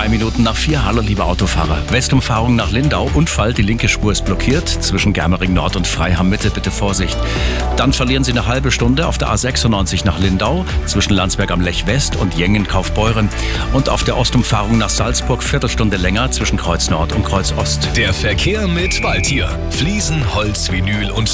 Drei Minuten nach vier. Hallo, liebe Autofahrer. Westumfahrung nach Lindau. Unfall. Die linke Spur ist blockiert. Zwischen Germering Nord und Freiham Mitte. Bitte Vorsicht. Dann verlieren Sie eine halbe Stunde auf der A96 nach Lindau. Zwischen Landsberg am Lech West und Jengen Kaufbeuren. Und auf der Ostumfahrung nach Salzburg. Viertelstunde länger zwischen Kreuz Nord und Kreuz Ost. Der Verkehr mit Waldtier. Fliesen, Holz, Vinyl und